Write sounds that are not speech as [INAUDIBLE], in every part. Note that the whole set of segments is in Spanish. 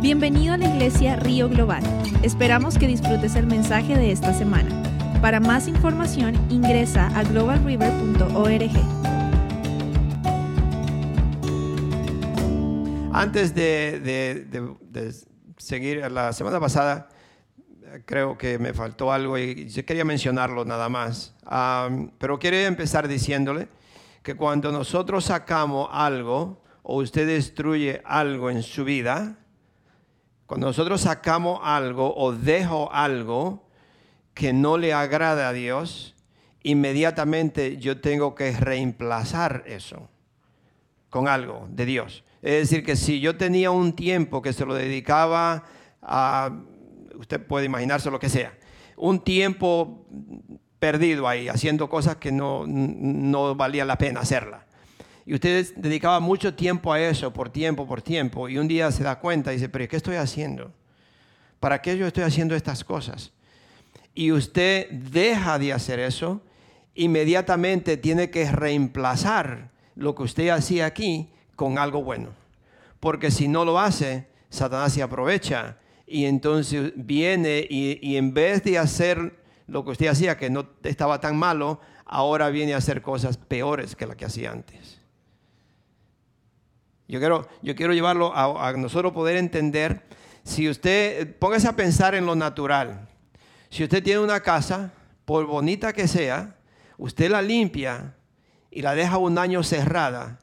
Bienvenido a la iglesia Río Global. Esperamos que disfrutes el mensaje de esta semana. Para más información ingresa a globalriver.org. Antes de, de- de- seguir, la semana pasada creo que me faltó algo y yo quería mencionarlo nada más. Pero quiero empezar diciéndole que cuando nosotros sacamos algo o usted destruye algo en su vida, cuando nosotros sacamos algo o dejo algo que no le agrada a Dios, inmediatamente yo tengo que reemplazar eso con algo de Dios. Es decir, que si yo tenía un tiempo que se lo dedicaba a, usted puede imaginarse lo que sea, un tiempo perdido ahí, haciendo cosas que no, no valía la pena hacerla. Y usted dedicaba mucho tiempo a eso, por tiempo, por tiempo, y un día se da cuenta y dice, pero ¿qué estoy haciendo? ¿Para qué yo estoy haciendo estas cosas? Y usted deja de hacer eso, inmediatamente tiene que reemplazar lo que usted hacía aquí con algo bueno. Porque si no lo hace, Satanás se aprovecha y entonces viene y, y en vez de hacer lo que usted hacía, que no estaba tan malo, ahora viene a hacer cosas peores que las que hacía antes. Yo quiero, yo quiero llevarlo a, a nosotros poder entender, si usted, póngase a pensar en lo natural. Si usted tiene una casa, por bonita que sea, usted la limpia y la deja un año cerrada,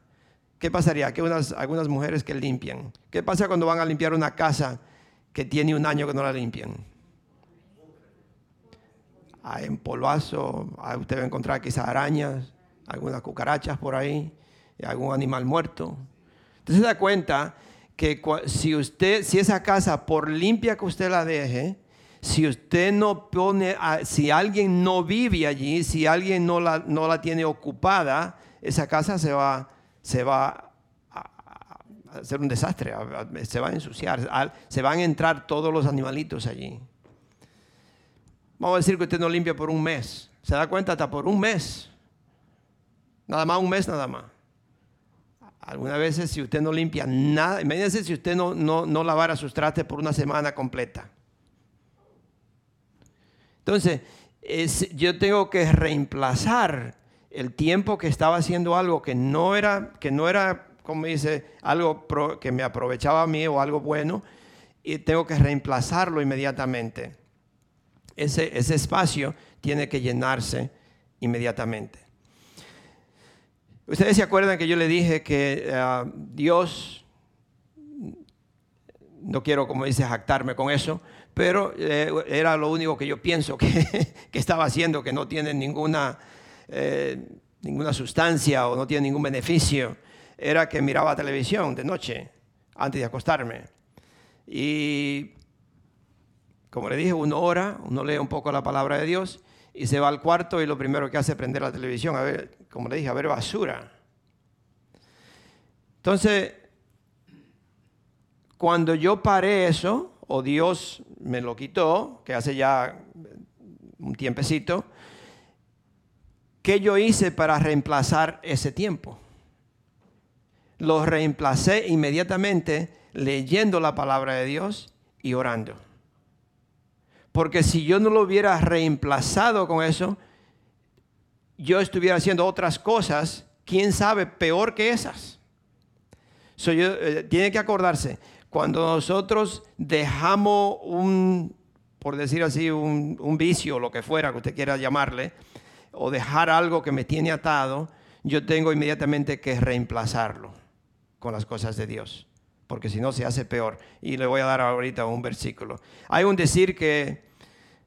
¿qué pasaría? Que unas, algunas mujeres que limpian. ¿Qué pasa cuando van a limpiar una casa que tiene un año que no la limpian? Hay un polvazo, ahí usted va a encontrar quizás arañas, algunas cucarachas por ahí, algún animal muerto. Entonces se da cuenta que si usted, si esa casa, por limpia que usted la deje, si usted no pone, si alguien no vive allí, si alguien no la, no la tiene ocupada, esa casa se va, se va a, hacer un desastre, se va a ensuciar, se van a entrar todos los animalitos allí. Vamos a decir que usted no limpia por un mes. Se da cuenta hasta por un mes. Nada más un mes, nada más. Algunas veces si usted no limpia nada, imagínense si usted no, no, no lavara sus trastes por una semana completa. Entonces, es- yo tengo que reemplazar el tiempo que estaba haciendo algo que no era, que no era como dice, algo que me aprovechaba a mí o algo bueno, y tengo que reemplazarlo inmediatamente. Ese, ese espacio tiene que llenarse inmediatamente. Ustedes se acuerdan que yo le dije que ah, Dios, no quiero como dice jactarme con eso, pero eh, era lo único que yo pienso que, [LAUGHS] que estaba haciendo, que no tiene ninguna, eh, ninguna sustancia o no tiene ningún beneficio, era que miraba televisión de noche antes de acostarme. Y como le dije, uno ora, uno lee un poco la palabra de Dios y se va al cuarto y lo primero que hace es prender la televisión, a ver, como le dije, a ver basura. Entonces, cuando yo paré eso, o Dios me lo quitó, que hace ya un tiempecito, ¿qué yo hice para reemplazar ese tiempo? Lo reemplacé inmediatamente leyendo la palabra de Dios y orando. Porque si yo no lo hubiera reemplazado con eso, yo estuviera haciendo otras cosas, quién sabe, peor que esas. So, yo, eh, tiene que acordarse, cuando nosotros dejamos un, por decir así, un, vicio, lo que fuera que usted quiera llamarle, o dejar algo que me tiene atado, yo tengo inmediatamente que reemplazarlo con las cosas de Dios, porque si no se hace peor. Y le voy a dar ahorita un versículo. Hay un decir que,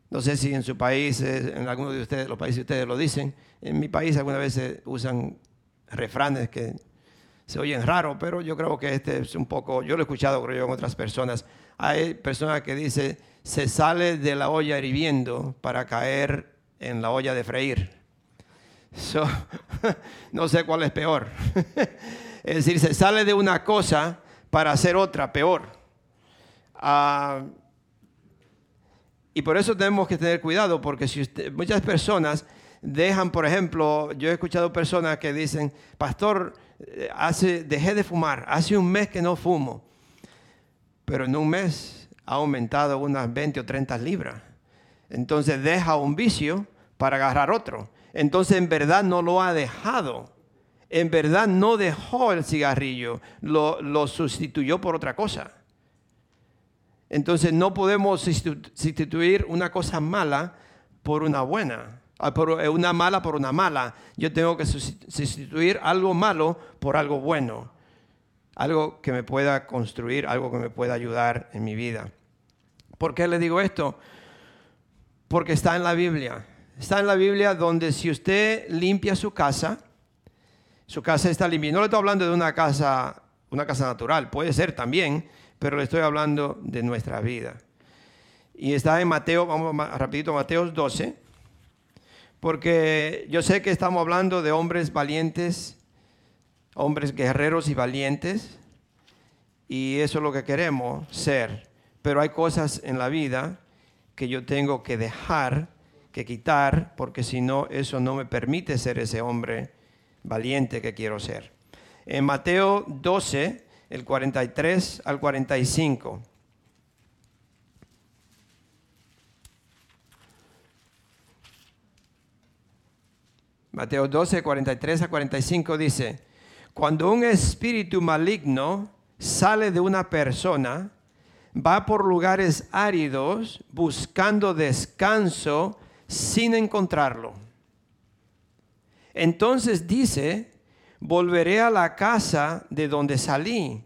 no sé si en su país, eh, en alguno de ustedes, los países de ustedes lo dicen, en mi país algunas veces usan refranes que se oyen raros, pero yo creo que este es un poco, yo lo he escuchado creo yo en otras personas. Hay personas que dicen, se sale de la olla hirviendo para caer en la olla de freír. So, [LAUGHS] no sé cuál es peor. [LAUGHS] es decir, se sale de una cosa para hacer otra peor. Ah, y por eso tenemos que tener cuidado, porque si usted- muchas personas dejan, por ejemplo, yo he escuchado personas que dicen, pastor, eh, dejé de fumar, hace un mes que no fumo. pero en un mes ha aumentado unas 20 o 30 libras. Entonces deja un vicio para agarrar otro. Entonces en verdad no lo ha dejado. En verdad no dejó el cigarrillo, lo, lo sustituyó por otra cosa. Entonces no podemos sustituir una cosa mala por una buena, ah, eh, una mala por una mala. Yo tengo que sustituir algo malo por algo bueno, algo que me pueda construir, algo que me pueda ayudar en mi vida. ¿Por qué le digo esto? Porque está en la Biblia. Está en la Biblia donde si usted limpia su casa, su casa está limpia. No le estoy hablando de una casa, una casa natural, puede ser también, pero le estoy hablando de nuestra vida. Y está en Mateo, vamos rapidito, Mateo 12, porque yo sé que estamos hablando de hombres valientes, hombres guerreros y valientes, y eso es lo que queremos ser. Pero hay cosas en la vida que yo tengo que dejar, que quitar, porque si no, eso no me permite ser ese hombre valiente que quiero ser. En Mateo 12, el 43 al 45. Mateo 12, 43 a 45 dice, cuando un espíritu maligno sale de una persona, va por lugares áridos buscando descanso sin encontrarlo. Entonces dice, volveré a la casa de donde salí.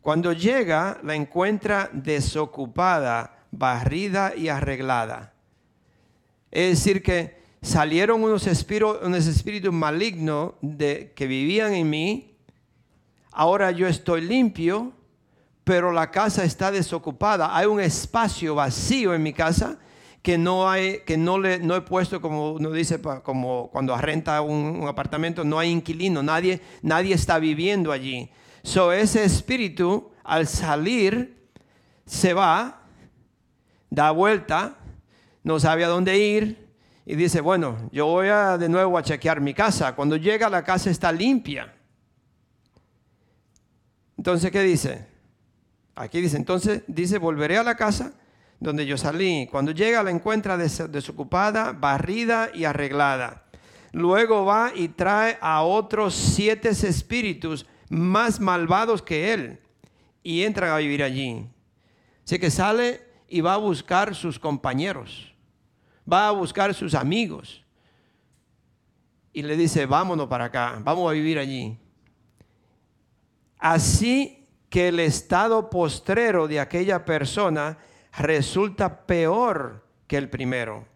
Cuando llega, la encuentra desocupada, barrida y arreglada. Es decir, que salieron unos espíritus, unos malignos de, que vivían en mí. Ahora yo estoy limpio, pero la casa está desocupada. Hay un espacio vacío en mi casa que no hay, que no le, no he puesto como uno dice, como cuando renta un, apartamento, no hay inquilino, nadie, nadie está viviendo allí. So ese espíritu al salir se va, da vuelta, no sabe a dónde ir y dice, bueno, yo voy a, de nuevo a chequear mi casa. Cuando llega la casa está limpia. Entonces, ¿qué dice? Aquí dice, entonces dice, volveré a la casa donde yo salí. Cuando llega la encuentra desocupada, barrida y arreglada. Luego va y trae a otros siete espíritus más malvados que él y entran a vivir allí. Así que sale y va a buscar sus compañeros, va a buscar sus amigos y le dice, vámonos para acá, vamos a vivir allí. Así que el estado postrero de aquella persona resulta peor que el primero.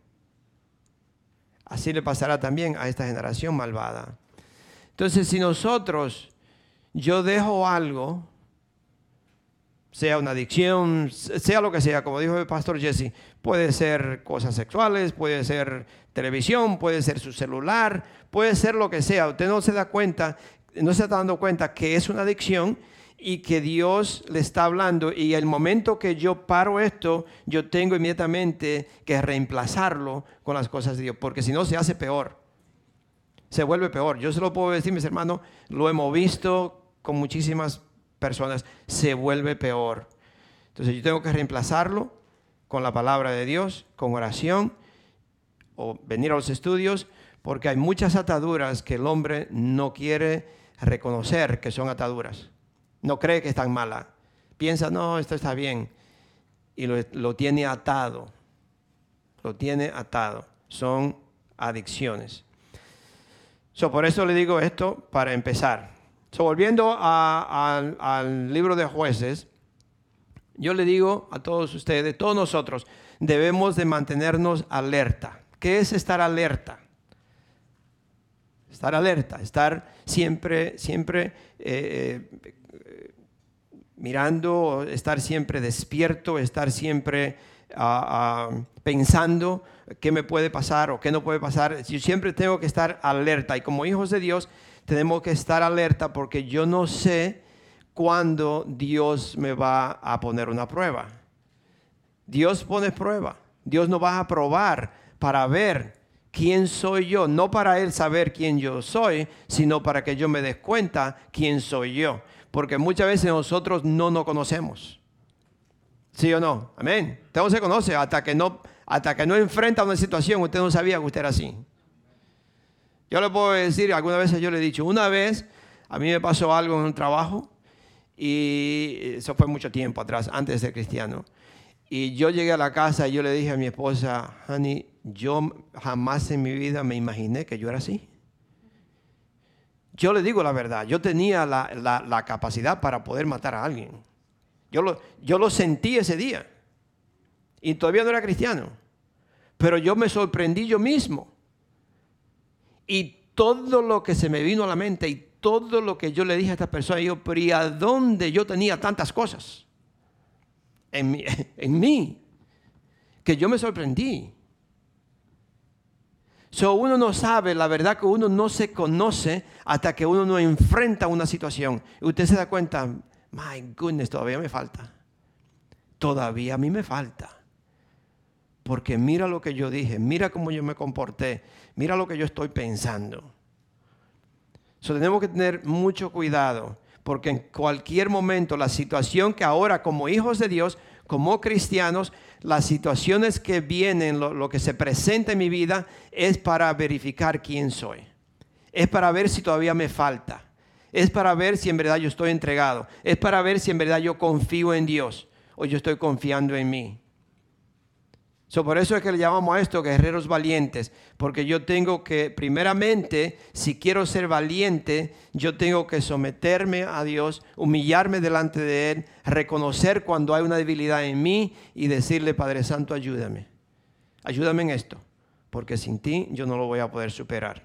Así le pasará también a esta generación malvada. Entonces, si nosotros, yo dejo algo, sea una adicción, sea lo que sea, como dijo el pastor Jesse, puede ser cosas sexuales, puede ser televisión, puede ser su celular, puede ser lo que sea. Usted no se da cuenta, no se está dando cuenta que es una adicción y que Dios le está hablando y el momento que yo paro esto, yo tengo inmediatamente que reemplazarlo con las cosas de Dios, porque si no se hace peor, se vuelve peor. Yo se lo puedo decir, mis hermanos, lo hemos visto con muchísimas personas, se vuelve peor. Entonces yo tengo que reemplazarlo con la palabra de Dios, con oración o venir a los estudios, porque hay muchas ataduras que el hombre no quiere reconocer que son ataduras no cree que es tan mala. Piensa, no, esto está bien. Y lo, tiene atado. Lo tiene atado. Son adicciones. So, por eso le digo esto para empezar. So, volviendo al libro de jueces, yo le digo a todos ustedes, todos nosotros, debemos de mantenernos alerta. ¿Qué es estar alerta? Estar alerta, estar siempre, siempre eh, mirando, estar siempre despierto, estar siempre ah, ah, pensando qué me puede pasar o qué no puede pasar. Yo siempre tengo que estar alerta y como hijos de Dios tenemos que estar alerta porque yo no sé cuándo Dios me va a poner una prueba. Dios pone prueba. Dios nos va a probar para ver quién soy yo, no para Él saber quién yo soy, sino para que yo me des cuenta quién soy yo porque muchas veces nosotros no nos conocemos. ¿Sí o no? Amén. Usted no se conoce hasta que no, hasta que no enfrenta una situación, usted no sabía que usted era así. Yo le puedo decir, algunas veces yo le he dicho, una vez a mí me pasó algo en un trabajo y eso fue mucho tiempo atrás, antes de ser cristiano. Y yo llegué a la casa y yo le dije a mi esposa, honey, yo jamás en mi vida me imaginé que yo era así. Yo le digo la verdad, yo tenía la, capacidad para poder matar a alguien. Yo lo, yo lo sentí ese día. Y todavía no era cristiano. Pero yo me sorprendí yo mismo. Y todo lo que se me vino a la mente y todo lo que yo le dije a esta persona, yo, pero ¿y a dónde yo tenía tantas cosas? En mí, [LAUGHS] en mí que yo me sorprendí. So, uno no sabe, la verdad que uno no se conoce hasta que uno no enfrenta una situación. Y usted se da cuenta, my goodness, todavía me falta. Todavía a mí me falta. Porque mira lo que yo dije, mira cómo yo me comporté, mira lo que yo estoy pensando tenemos que tener mucho cuidado, porque en cualquier momento la situación que ahora como hijos de Dios, como cristianos, las situaciones que vienen, lo, que se presenta en mi vida, es para verificar quién soy. Es para ver si todavía me falta. Es para ver si en verdad yo estoy entregado. Es para ver si en verdad yo confío en Dios o yo estoy confiando en mí por eso es que le llamamos a esto guerreros valientes, porque yo tengo que, primeramente, si quiero ser valiente, yo tengo que someterme a Dios, humillarme delante de Él, reconocer cuando hay una debilidad en mí y decirle, Padre Santo, ayúdame. Ayúdame en esto, porque sin ti yo no lo voy a poder superar.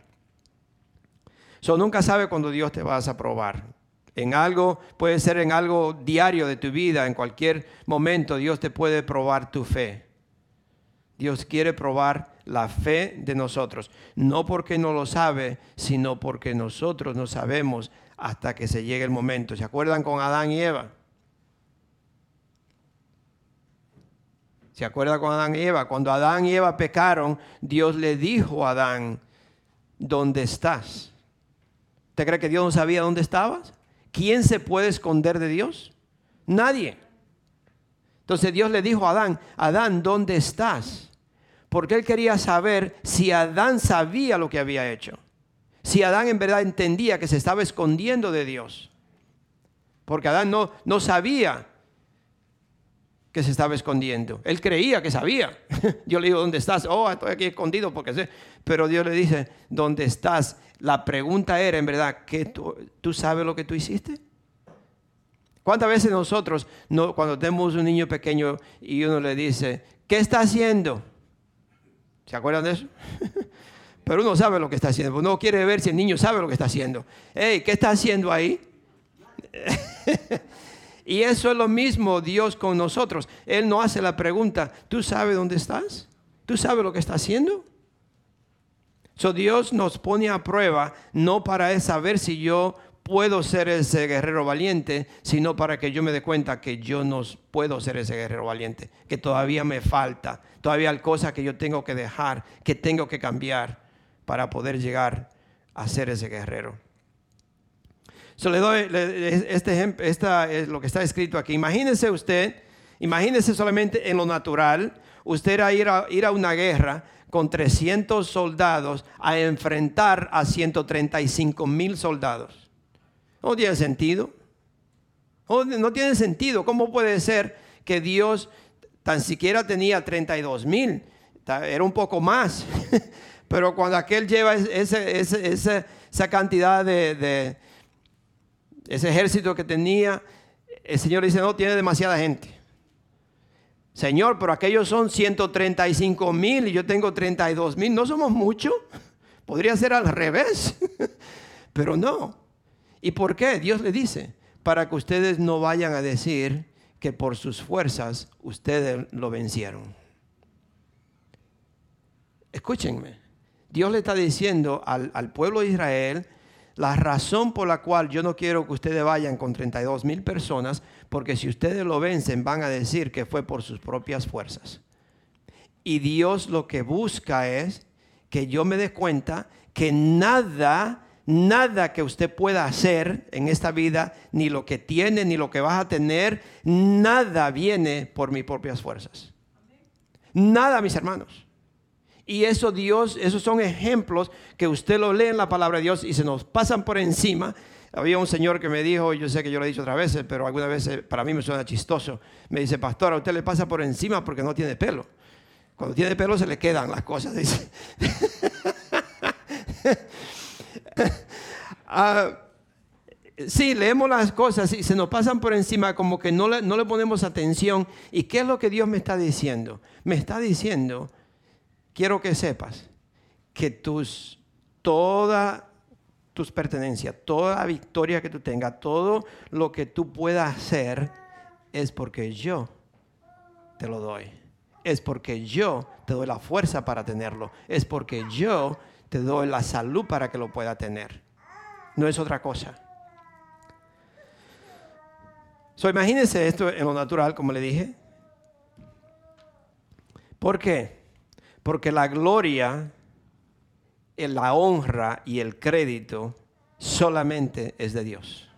So, nunca sabe cuando Dios te vas a probar. En algo, puede ser en algo diario de tu vida, en cualquier momento Dios te puede probar tu fe. Dios quiere probar la fe de nosotros, no porque no lo sabe, sino porque nosotros no sabemos hasta que se llegue el momento. ¿Se acuerdan con Adán y Eva? ¿Se acuerdan con Adán y Eva? Cuando Adán y Eva pecaron, Dios le dijo a Adán, ¿dónde estás? ¿Usted cree que Dios no sabía dónde estabas? ¿Quién se puede esconder de Dios? Nadie. Entonces Dios le dijo a Adán, Adán, ¿dónde estás? Porque él quería saber si Adán sabía lo que había hecho. Si Adán en verdad entendía que se estaba escondiendo de Dios. Porque Adán no, no sabía que se estaba escondiendo. Él creía que sabía. [LAUGHS] Yo le digo, ¿dónde estás? Oh, estoy aquí escondido porque sé. Pero Dios le dice, ¿dónde estás? La pregunta era, en verdad, ¿que tú, tú sabes lo que tú hiciste? ¿Cuántas veces nosotros, no, cuando tenemos un niño pequeño y uno le dice, ¿qué está haciendo? ¿Se acuerdan de eso? [LAUGHS] Pero uno sabe lo que está haciendo. Uno quiere ver si el niño sabe lo que está haciendo. Hey, ¿qué está haciendo ahí? [LAUGHS] y eso es lo mismo Dios con nosotros. Él no hace la pregunta, ¿tú sabes dónde estás? ¿Tú sabes lo que está haciendo? So Dios nos pone a prueba no para saber si yo puedo ser ese guerrero valiente, sino para que yo me dé cuenta que yo no puedo ser ese guerrero valiente, que todavía me falta, todavía hay cosas que yo tengo que dejar, que tengo que cambiar para poder llegar a ser ese guerrero. So, le doy este ejemplo, esta es lo que está escrito aquí. Imagínese usted, imagínese solamente en lo natural, usted ir a, ir a una guerra con 300 soldados a enfrentar a 135 mil soldados. No tiene sentido. No, tiene sentido. ¿Cómo puede ser que Dios tan siquiera tenía 32 mil? Era un poco más. [LAUGHS] Pero cuando aquel lleva esa cantidad de, ese ejército que tenía, el Señor dice, no, tiene demasiada gente. Señor, pero aquellos son 135 mil y yo tengo 32 mil. ¿No somos muchos? [LAUGHS] Podría ser al revés. [LAUGHS] Pero no. ¿Y por qué? Dios le dice, para que ustedes no vayan a decir que por sus fuerzas ustedes lo vencieron. Escúchenme, Dios le está diciendo al, pueblo de Israel la razón por la cual yo no quiero que ustedes vayan con 32 mil personas, porque si ustedes lo vencen van a decir que fue por sus propias fuerzas. Y Dios lo que busca es que yo me dé cuenta que nada nada que usted pueda hacer en esta vida, ni lo que tiene, ni lo que vas a tener, nada viene por mis propias fuerzas. Nada, mis hermanos. Y eso Dios, esos son ejemplos que usted lo lee en la palabra de Dios y se nos pasan por encima. Había un señor que me dijo, yo sé que yo lo he dicho otras veces, pero algunas veces para mí me suena chistoso. Me dice, pastor, a usted le pasa por encima porque no tiene pelo. Cuando tiene pelo se le quedan las cosas, [LAUGHS] dice. [LAUGHS] Ah, sí, leemos las cosas y se nos pasan por encima como que no le, ponemos atención. ¿Y qué es lo que Dios me está diciendo? Me está diciendo quiero que sepas que tus, toda tus pertenencias, toda victoria que tú tengas, todo lo que tú puedas hacer, es porque yo te lo doy. Es porque yo te doy la fuerza para tenerlo. Es porque yo te doy la salud para que lo pueda tener. No es otra cosa. So, imagínense esto en lo natural, como le dije. ¿Por qué? Porque la gloria, la honra y el crédito solamente es de Dios.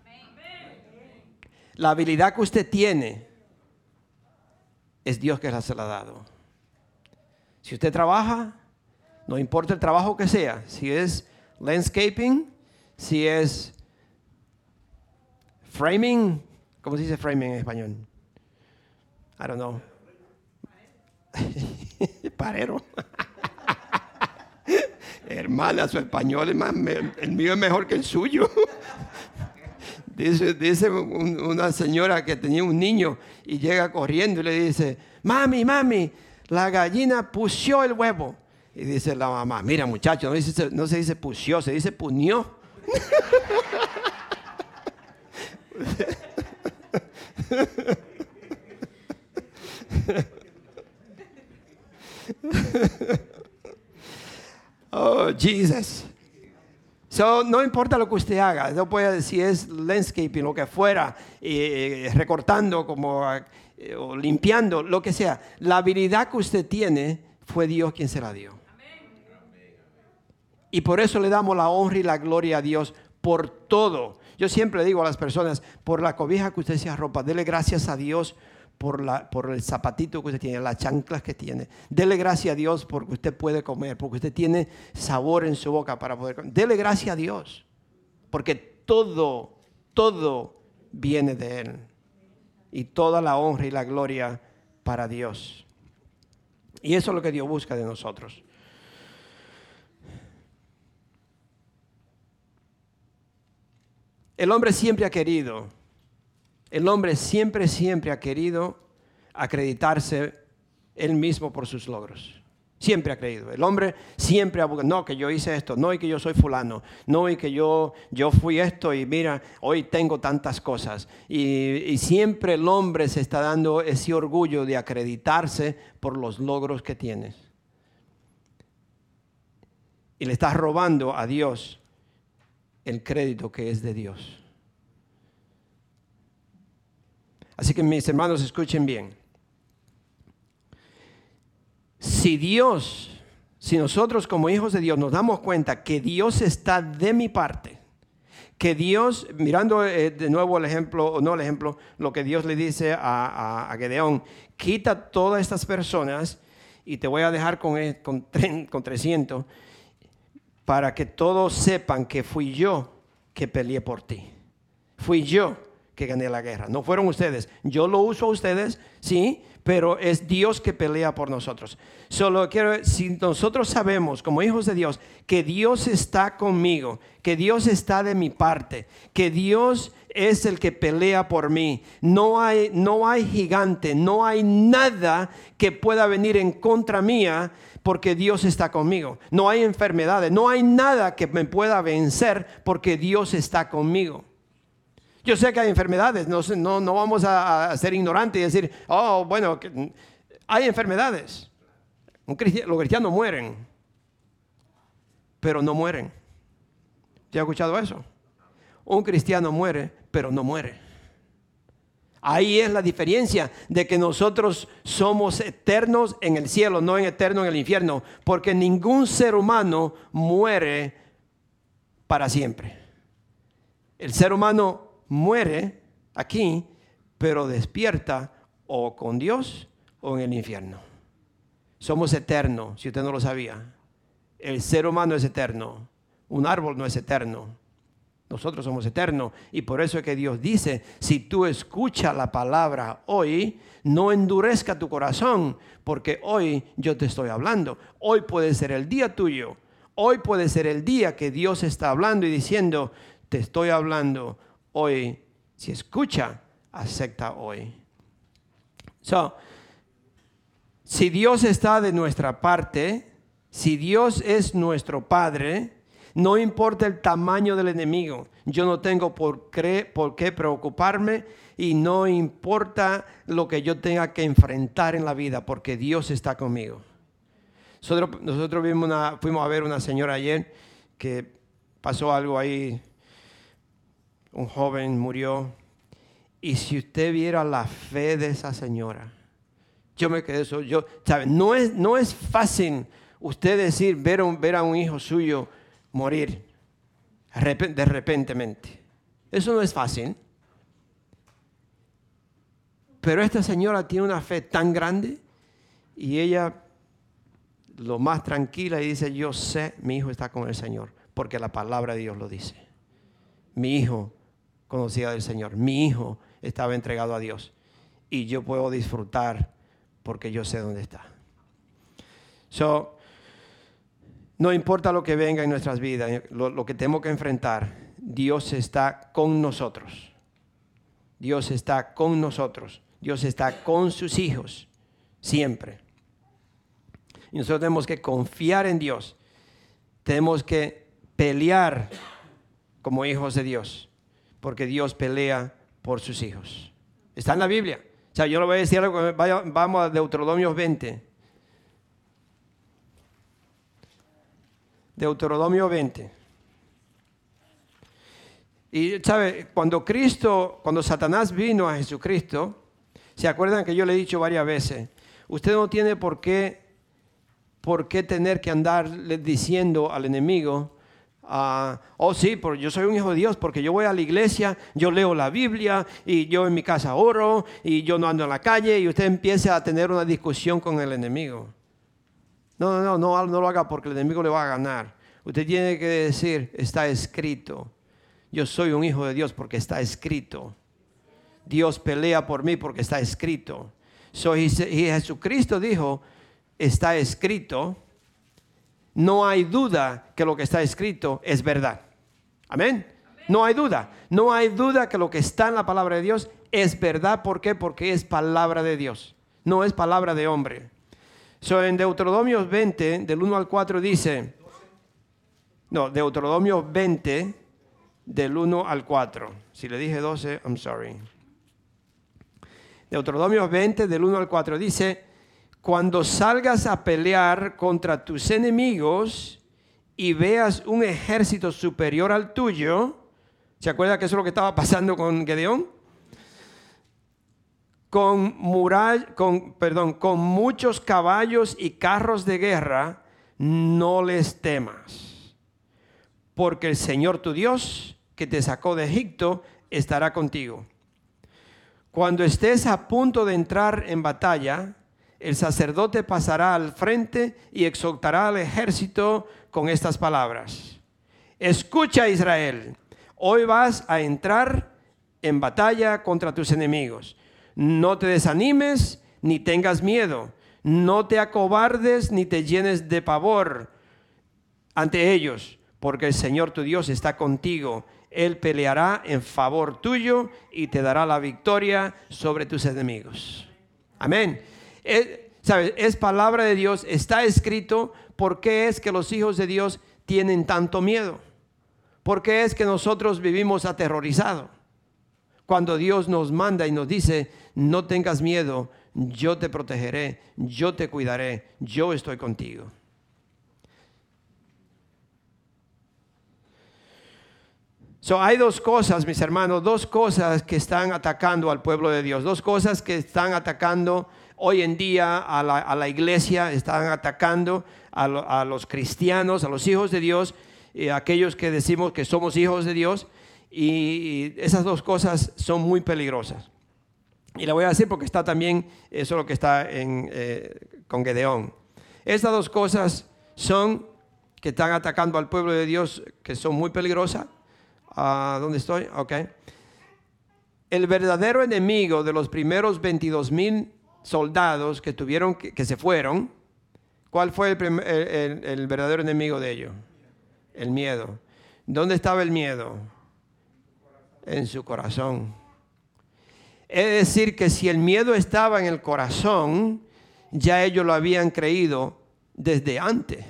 La habilidad que usted tiene es Dios que se la ha dado. Si usted trabaja, no importa el trabajo que sea, si es landscaping, si es framing, ¿cómo se dice framing en español? I don't know. [LAUGHS] Parero. [LAUGHS] Hermana, su español es más, el mío es mejor que el suyo. [LAUGHS] Dice, dice una señora que tenía un niño y llega corriendo y le dice, mami, mami, la gallina pusió el huevo. Y dice la mamá, mira muchacho, no, se dice pusió, se dice puñó. oh, Jesus. So, no importa lo que usted haga, no puede si es landscaping, lo que fuera, eh, recortando como eh, o limpiando, lo que sea. La habilidad que usted tiene fue Dios quien se la dio. Y por eso le damos la honra y la gloria a Dios por todo. Yo siempre digo a las personas, por la cobija que usted se arropa, dele gracias a Dios por, la, por el zapatito que usted tiene, las chanclas que tiene. Dele gracias a Dios porque usted puede comer, porque usted tiene sabor en su boca para poder comer. Dele gracias a Dios, porque todo, todo viene de Él. Y toda la honra y la gloria para Dios. Y eso es lo que Dios busca de nosotros. El hombre siempre ha querido el hombre siempre, siempre ha querido acreditarse él mismo por sus logros. Siempre ha creído. El hombre siempre ha no, que yo hice esto, no, y que yo soy fulano, no, y que yo, yo fui esto, y mira, hoy tengo tantas cosas. Y, y siempre el hombre se está dando ese orgullo de acreditarse por los logros que tienes. Y le estás robando a Dios el crédito que es de Dios. Así que mis hermanos, escuchen bien. Si Dios, si nosotros como hijos de Dios nos damos cuenta que Dios está de mi parte, que Dios, mirando eh, de nuevo el ejemplo, o no el ejemplo, lo que Dios le dice a, Gedeón, quita todas estas personas y te voy a dejar con, eh, con, con 300 para que todos sepan que fui yo que peleé por ti. Fui yo que gané la guerra. No fueron ustedes. Yo lo uso a ustedes, sí, pero es Dios que pelea por nosotros. Solo quiero, si nosotros sabemos como hijos de Dios que Dios está conmigo, que Dios está de mi parte, que Dios es el que pelea por mí. No hay, no hay gigante, no hay nada que pueda venir en contra mía porque Dios está conmigo. No hay enfermedades, no hay nada que me pueda vencer porque Dios está conmigo. Yo sé que hay enfermedades, no, no, vamos a, ser ignorantes y decir, oh, bueno, hay enfermedades. los cristianos mueren, pero no mueren. ¿Ya ha escuchado eso? Un cristiano muere, pero no muere. Ahí es la diferencia de que nosotros somos eternos en el cielo, no en eterno en el infierno, porque ningún ser humano muere para siempre. El ser humano muere aquí, pero despierta o con Dios o en el infierno. Somos eternos, si usted no lo sabía. El ser humano es eterno. Un árbol no es eterno. Nosotros somos eternos. Y por eso es que Dios dice, si tú escuchas la palabra hoy, no endurezca tu corazón, porque hoy yo te estoy hablando. Hoy puede ser el día tuyo. Hoy puede ser el día que Dios está hablando y diciendo, te estoy hablando hoy. Si escucha, acepta hoy. So, si Dios está de nuestra parte, si Dios es nuestro Padre, no importa el tamaño del enemigo, yo no tengo por qué, por qué preocuparme y no importa lo que yo tenga que enfrentar en la vida, porque Dios está conmigo. Nosotros, nosotros fuimos a ver una señora ayer que pasó algo ahí, un joven murió, y si usted viera la fe de esa señora, yo me quedé solo, yo. No es, no es fácil usted decir, ver a un hijo suyo, morir de repentemente. Eso no es fácil. Pero esta señora tiene una fe tan grande y ella lo más tranquila y dice, yo sé, mi hijo está con el Señor, porque la palabra de Dios lo dice. Mi hijo conocía del Señor, mi hijo estaba entregado a Dios y yo puedo disfrutar porque yo sé dónde está. No importa lo que venga en nuestras vidas, lo, que tenemos que enfrentar, Dios está con nosotros. Dios está con nosotros. Dios está con sus hijos, siempre. Y nosotros tenemos que confiar en Dios. Tenemos que pelear como hijos de Dios, porque Dios pelea por sus hijos. Está en la Biblia. O sea, yo lo voy a decir vamos a Deuteronomio 20. Deuteronomio 20. Y sabe, cuando Cristo, cuando Satanás vino a Jesucristo, se acuerdan que yo le he dicho varias veces, usted no tiene por qué, por qué tener que andar diciendo al enemigo, ah, oh sí, yo soy un hijo de Dios porque yo voy a la iglesia, yo leo la Biblia y yo en mi casa oro y yo no ando en la calle y usted empieza a tener una discusión con el enemigo. No, no, no, no, lo haga porque el enemigo le va a ganar. Usted tiene que decir, está escrito. Yo soy un hijo de Dios porque está escrito. Dios pelea por mí porque está escrito. y Jesucristo dijo, está escrito. No hay duda que lo que está escrito es verdad. Amén. No hay duda. No hay duda que lo que está en la palabra de Dios es verdad. ¿Por qué? Porque es palabra de Dios. No es palabra de hombre. So, en Deuteronomio 20, del 1 al 4 dice, no, Deuteronomio 20, del 1 al 4. Si le dije 12, I'm sorry. Deuteronomio 20, del 1 al 4 dice, cuando salgas a pelear contra tus enemigos y veas un ejército superior al tuyo, ¿se acuerda que eso es lo que estaba pasando con Gedeón? Con, con, perdón, con muchos caballos y carros de guerra, no les temas, porque el Señor tu Dios, que te sacó de Egipto, estará contigo. Cuando estés a punto de entrar en batalla, el sacerdote pasará al frente y exhortará al ejército con estas palabras. Escucha Israel, hoy vas a entrar en batalla contra tus enemigos no te desanimes ni tengas miedo. No te acobardes ni te llenes de pavor ante ellos, porque el Señor tu Dios está contigo. Él peleará en favor tuyo y te dará la victoria sobre tus enemigos. Amén. ¿sabes? Es palabra de Dios, está escrito. ¿Por qué es que los hijos de Dios tienen tanto miedo? ¿Por qué es que nosotros vivimos aterrorizados? Cuando Dios nos manda y nos dice, no tengas miedo, yo te protegeré, yo te cuidaré, yo estoy contigo. So, hay dos cosas, mis hermanos, dos cosas que están atacando al pueblo de Dios, dos cosas que están atacando hoy en día a la, iglesia, están atacando a, a los cristianos, a los hijos de Dios, y aquellos que decimos que somos hijos de Dios. Y esas dos cosas son muy peligrosas. Y la voy a decir porque está también, eso es lo que está en, eh, con Gedeón. Estas dos cosas son que están atacando al pueblo de Dios, que son muy peligrosas. ¿A ¿Dónde estoy? Ok. El verdadero enemigo de los primeros 22 mil soldados que tuvieron que, se fueron, ¿cuál fue el, el verdadero enemigo de ellos? El miedo. ¿Dónde estaba el miedo? En su corazón. Es decir, que si el miedo estaba en el corazón, ya ellos lo habían creído desde antes.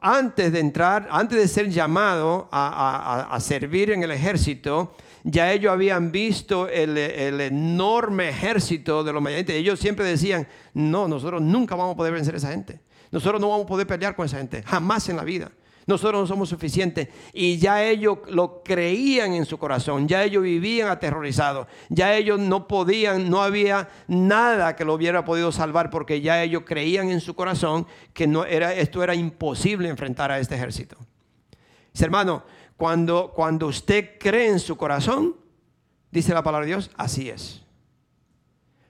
Antes de entrar, antes de ser llamado a, servir en el ejército, ya ellos habían visto el, enorme ejército de los mayores. Ellos siempre decían, no, nosotros nunca vamos a poder vencer a esa gente. Nosotros no vamos a poder pelear con esa gente, jamás en la vida. Nosotros no somos suficientes. Y ya ellos lo creían en su corazón, ya ellos vivían aterrorizados, ya ellos no podían, no había nada que lo hubiera podido salvar porque ya ellos creían en su corazón que no era, esto era imposible enfrentar a este ejército. hermano, cuando, cuando usted cree en su corazón, dice la palabra de Dios, así es.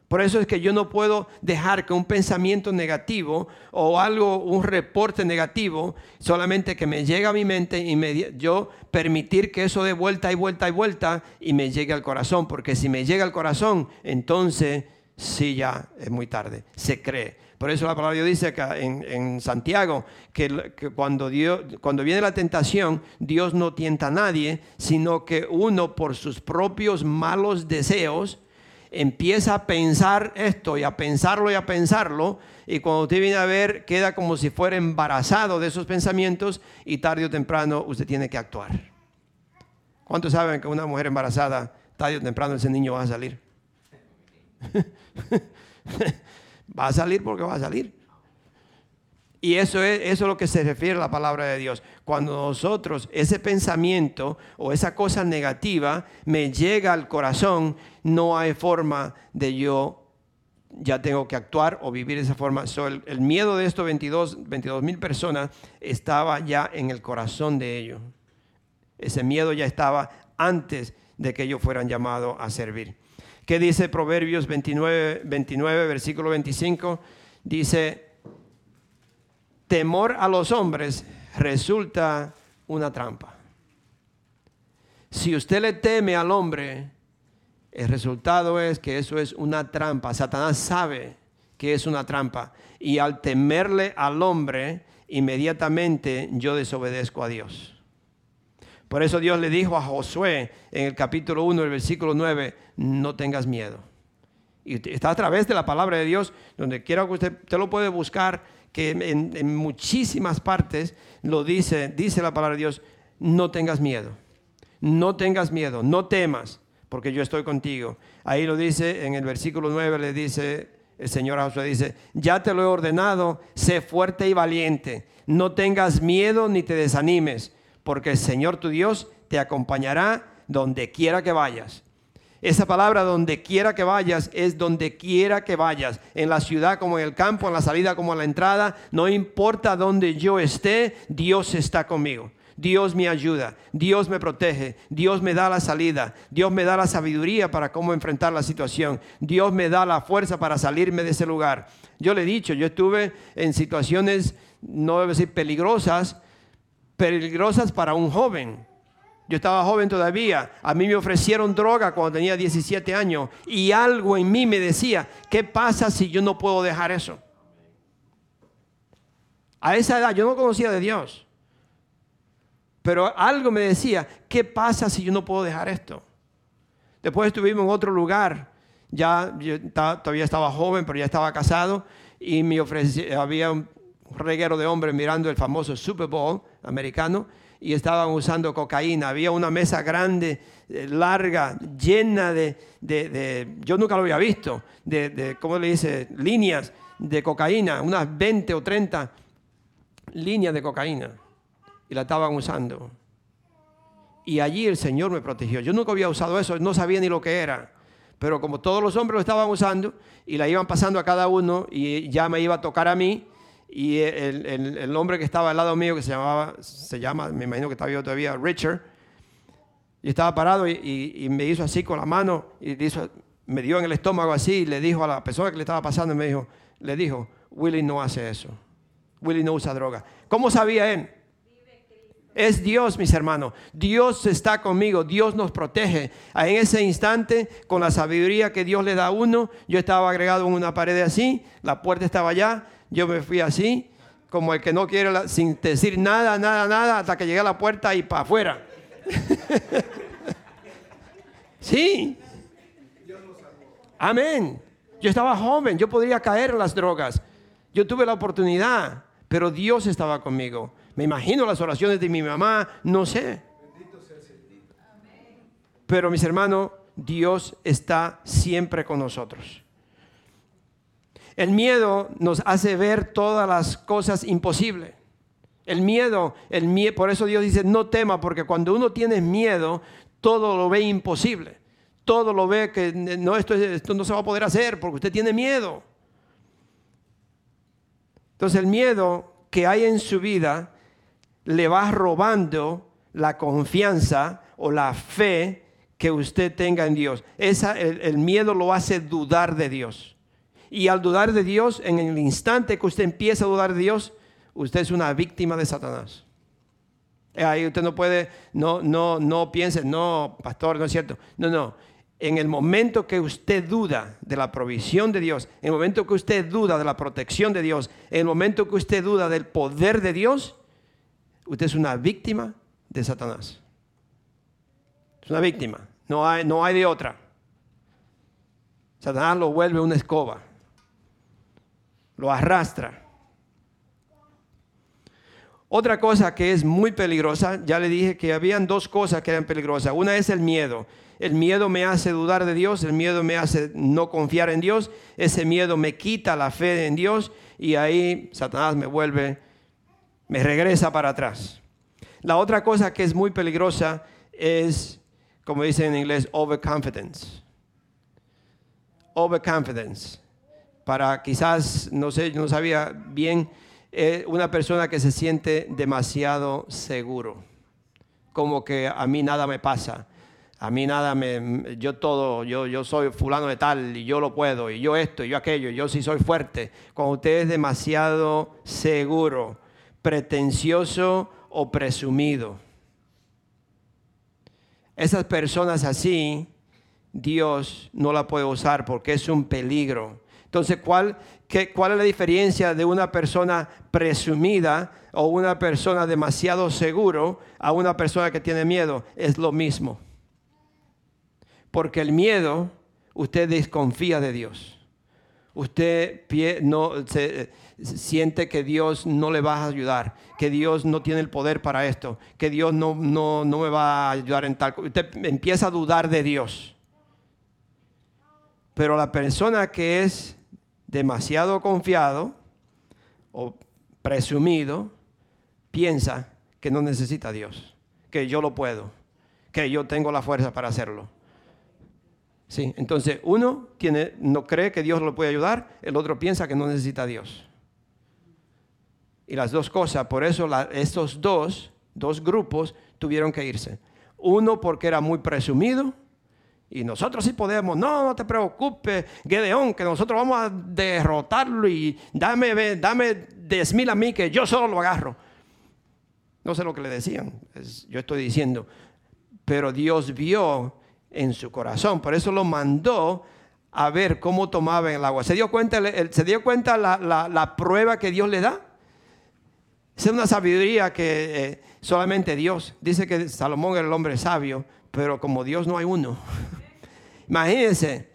Por eso es que yo no puedo dejar que un pensamiento negativo o algo, un reporte negativo, solamente que me llegue a mi mente y yo permitir que eso dé vuelta y vuelta y vuelta y me llegue al corazón. Porque si me llega al corazón, entonces sí ya es muy tarde, se cree. Por eso la palabra de Dios dice que en, Santiago que, cuando, Dios, cuando viene la tentación, Dios no tienta a nadie, sino que uno por sus propios malos deseos, empieza a pensar esto y a pensarlo y a pensarlo, y cuando usted viene a ver, queda como si fuera embarazado de esos pensamientos y tarde o temprano usted tiene que actuar. ¿Cuántos saben que una mujer embarazada, tarde o temprano ese niño va a salir? [LAUGHS] va a salir porque va a salir. Y eso es, eso es lo que se refiere a la palabra de Dios. Cuando nosotros, ese pensamiento o esa cosa negativa me llega al corazón, no hay forma de yo ya tengo que actuar o vivir de esa forma. el, miedo de estos 22 mil personas estaba ya en el corazón de ellos. Ese miedo ya estaba antes de que ellos fueran llamados a servir. ¿Qué dice Proverbios 29, 29 versículo 25? Dice, temor a los hombres resulta una trampa. Si usted le teme al hombre, el resultado es que eso es una trampa. Satanás sabe que es una trampa. Y al temerle al hombre, inmediatamente yo desobedezco a Dios. Por eso Dios le dijo a Josué en el capítulo 1, el versículo 9, no tengas miedo. Y está a través de la palabra de Dios, donde quiera que usted, usted lo puede buscar que en, muchísimas partes lo dice, dice la palabra de Dios, no tengas miedo, no tengas miedo, no temas, porque yo estoy contigo. Ahí lo dice en el versículo 9, le dice el Señor a Josué, dice, ya te lo he ordenado, sé fuerte y valiente, no tengas miedo ni te desanimes, porque el Señor tu Dios te acompañará donde quiera que vayas. Esa palabra donde quiera que vayas es donde quiera que vayas, en la ciudad como en el campo, en la salida como en la entrada, no importa donde yo esté, Dios está conmigo. Dios me ayuda, Dios me protege, Dios me da la salida, Dios me da la sabiduría para cómo enfrentar la situación, Dios me da la fuerza para salirme de ese lugar. Yo le he dicho, yo estuve en situaciones, no debo decir peligrosas, peligrosas para un joven, yo estaba joven todavía. A mí me ofrecieron droga cuando tenía 17 años y algo en mí me decía, ¿qué pasa si yo no puedo dejar eso? A esa edad yo no conocía de Dios. Pero algo me decía, ¿qué pasa si yo no puedo dejar esto? Después estuvimos en otro lugar. Ya todavía estaba joven, pero ya estaba casado y me ofrecía, había un reguero de hombres mirando el famoso Super Bowl americano y estaban usando cocaína. Había una mesa grande, eh, larga, llena de, yo nunca lo había visto, de, ¿cómo le dice? Líneas de cocaína, unas 20 o 30 líneas de cocaína. Y la estaban usando. Y allí el Señor me protegió. Yo nunca había usado eso, no sabía ni lo que era. Pero como todos los hombres lo estaban usando y la iban pasando a cada uno y ya me iba a tocar a mí, y el, hombre que estaba al lado mío, que se llamaba, se llama, me imagino que está vivo todavía, Richard, y estaba parado y, me hizo así con la mano y me dio en el estómago así y le dijo a la persona que le estaba pasando, me dijo, le dijo, Willy no hace eso. Willy no usa droga. ¿Cómo sabía él? Es Dios, mis hermanos. Dios está conmigo. Dios nos protege. En ese instante, con la sabiduría que Dios le da a uno, yo estaba agregado en una pared así, la puerta estaba allá, yo me fui así, como el que no quiere, sin decir nada, nada, nada, hasta que llegué a la puerta y para afuera. [LAUGHS] sí. Amén. Yo estaba joven, yo podría caer en las drogas. Yo tuve la oportunidad, pero Dios estaba conmigo. Me imagino las oraciones de mi mamá, no sé. Pero mis hermanos, Dios está siempre con nosotros. El miedo nos hace ver todas las cosas imposibles. El miedo, el miedo, por eso Dios dice, no tema, porque cuando uno tiene miedo, todo lo ve imposible. Todo lo ve que no, esto, esto no se va a poder hacer porque usted tiene miedo. Entonces el miedo que hay en su vida le va robando la confianza o la fe que usted tenga en Dios. Esa, el, miedo lo hace dudar de Dios. Y al dudar de Dios, en el instante que usted empieza a dudar de Dios, usted es una víctima de Satanás. Ahí usted no puede, no, no, no piense, no, pastor, no es cierto. No, no en el momento que usted duda de la provisión de Dios, en el momento que usted duda de la protección de Dios, en el momento que usted duda del poder de Dios, usted es una víctima de Satanás. Es una víctima, no hay, no hay de otra. Satanás lo vuelve una escoba, lo arrastra. Otra cosa que es muy peligrosa, ya le dije que habían dos cosas que eran peligrosas. Una es el miedo. El miedo me hace dudar de Dios, el miedo me hace no confiar en Dios, ese miedo me quita la fe en Dios y ahí Satanás me vuelve, me regresa para atrás. La otra cosa que es muy peligrosa es, como dicen en inglés, overconfidence. Overconfidence. Para quizás, no sé, no sabía bien, eh, una persona que se siente demasiado seguro, como que a mí nada me pasa a mí nada me, yo todo, yo, yo soy fulano de tal y yo lo puedo y yo esto y yo aquello, yo sí soy fuerte. Cuando usted es demasiado seguro, pretencioso o presumido. Esas personas así, Dios no la puede usar porque es un peligro. Entonces, ¿cuál, qué, ¿cuál es la diferencia de una persona presumida o una persona demasiado seguro a una persona que tiene miedo? Es lo mismo. Porque el miedo, usted desconfía de Dios. Usted no, se, siente que Dios no le va a ayudar, que Dios no tiene el poder para esto, que Dios no, no, no me va a ayudar en tal. Usted empieza a dudar de Dios. Pero la persona que es demasiado confiado o presumido, piensa que no necesita a Dios, que yo lo puedo, que yo tengo la fuerza para hacerlo. Sí, entonces uno tiene, no cree que Dios lo puede ayudar, el otro piensa que no necesita a Dios. Y las dos cosas, por eso estos dos, dos grupos tuvieron que irse. Uno porque era muy presumido y nosotros sí podemos, no, no te preocupes, Gedeón, que nosotros vamos a derrotarlo y dame, dame diez mil a mí que yo solo lo agarro. No sé lo que le decían, yo estoy diciendo, pero Dios vio en su corazón. Por eso lo mandó a ver cómo tomaba el agua. ¿Se dio cuenta, se dio cuenta la, prueba que Dios le da? Es una sabiduría que eh, solamente Dios. Dice que Salomón era el hombre sabio, pero como Dios no hay uno. Imagínense,